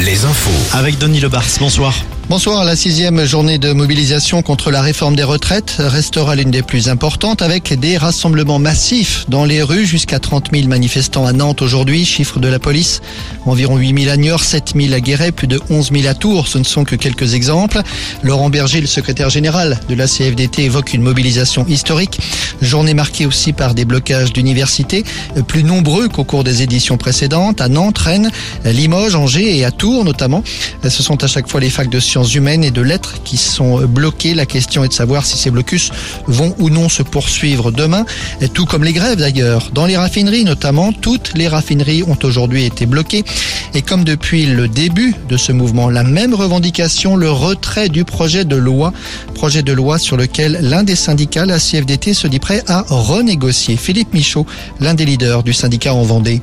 Les infos. Avec Denis Lebars, bonsoir. Bonsoir. La sixième journée de mobilisation contre la réforme des retraites restera l'une des plus importantes avec des rassemblements massifs dans les rues. Jusqu'à 30 000 manifestants à Nantes aujourd'hui. Chiffre de la police. Environ 8 000 à Niort, 7 000 à Guéret, plus de 11 000 à Tours. Ce ne sont que quelques exemples. Laurent Berger, le secrétaire général de la CFDT, évoque une mobilisation historique. Journée marquée aussi par des blocages d'universités, plus nombreux qu'au cours des éditions précédentes. À Nantes, Rennes, Limoges, Angers et à Tours notamment. Ce sont à chaque fois les facs de sciences humaines et de lettres qui sont bloquées. La question est de savoir si ces blocus vont ou non se poursuivre demain, tout comme les grèves d'ailleurs. Dans les raffineries notamment, toutes les raffineries ont aujourd'hui été bloquées. Et comme depuis le début de ce mouvement, la même revendication, le retrait du projet de loi, projet de loi sur lequel l'un des syndicats, la CFDT, se dit prêt à renégocier. Philippe Michaud, l'un des leaders du syndicat en Vendée.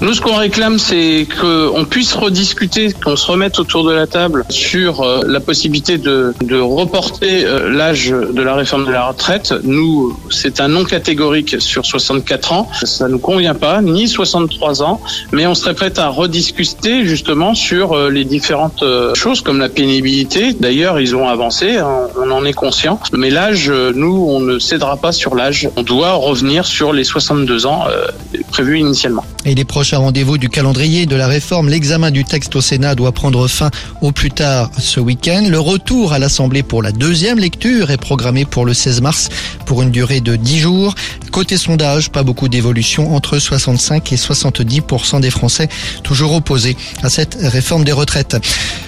Nous, ce qu'on réclame, c'est qu'on puisse rediscuter, qu'on se remette autour de la table sur euh, la possibilité de, reporter euh, l'âge de la réforme de la retraite. Nous, c'est un non catégorique sur 64 ans. Ça nous convient pas, ni 63 ans, mais on serait prêt à rediscuter justement sur euh, les différentes choses comme la pénibilité. D'ailleurs, ils ont avancé, hein, on en est conscient. Mais l'âge, nous, on ne cédera pas sur l'âge. On doit revenir sur les 62 ans prévus initialement. Et les prochains rendez-vous du calendrier de la réforme, l'examen du texte au Sénat doit prendre fin au plus tard ce week-end. Le retour à l'Assemblée pour la deuxième lecture est programmé pour le 16 mars pour une durée de 10 jours. Côté sondage, pas beaucoup d'évolution entre 65 et 70% des Français toujours opposés à cette réforme des retraites.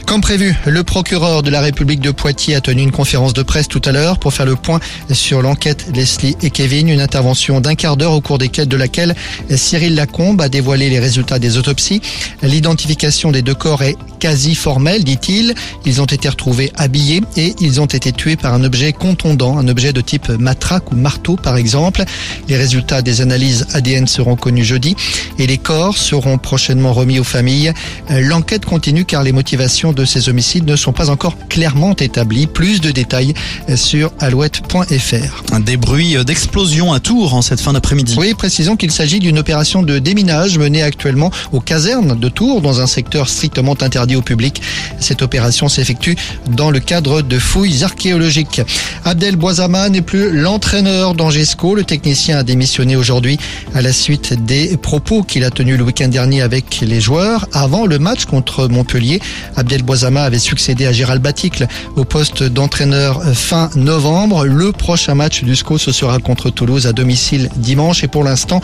Comme prévu, le procureur de la République de Poitiers a tenu une conférence de presse tout à l'heure pour faire le point sur l'enquête Leslie et Kevin, une intervention d'un quart d'heure au cours desquelles de laquelle Cyril Lacombe a dévoilé les résultats des autopsies. L'identification des deux corps est quasi formelle, dit-il. Ils ont été retrouvés habillés et ils ont été tués par un objet contondant, un objet de type matraque ou marteau par exemple. Les résultats des analyses ADN seront connus jeudi et les corps seront prochainement remis aux familles. L'enquête continue car les motivations de ces homicides ne sont pas encore clairement établies. Plus de détails sur alouette.fr. Des bruits d'explosion à Tours en cette fin d'après-midi. Oui, précisons qu'il s'agit d'une opération de déminage menée actuellement aux casernes de Tours dans un secteur strictement interdit au public. Cette opération s'effectue dans le cadre de fouilles archéologiques. Abdel Boisama n'est plus l'entraîneur d'Angesco. Le technicien a démissionné aujourd'hui à la suite des propos qu'il a tenus le week-end dernier avec les joueurs avant le match contre Montpellier. Abdel Boisama avait succédé à Gérald Baticle au poste d'entraîneur fin novembre. Le prochain match du SCO ce sera contre Toulouse à domicile dimanche et pour l'instant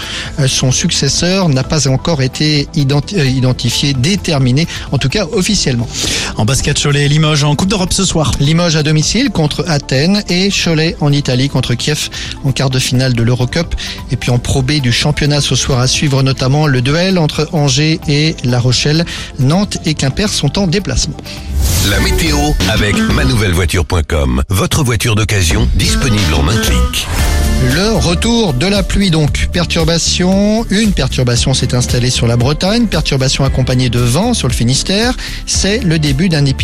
son successeur n'a pas encore été euh, identifié, déterminé, en tout cas officiellement. En basket, Cholet et Limoges en Coupe d'Europe ce soir. Limoges à domicile contre Athènes et Cholet en Italie contre Kiev en quart de finale de l'Eurocup. Et puis en Pro B du championnat ce soir à suivre notamment le duel entre Angers et La Rochelle. Nantes et Quimper sont en déplacement. La météo avec manouvellevoiture.com. Votre voiture d'occasion disponible en un clic. Le retour de la pluie donc. Perturbation. Une perturbation s'est installée sur la Bretagne. Perturbation accompagnée de vent sur le Finistère. C'est le début d'un épisode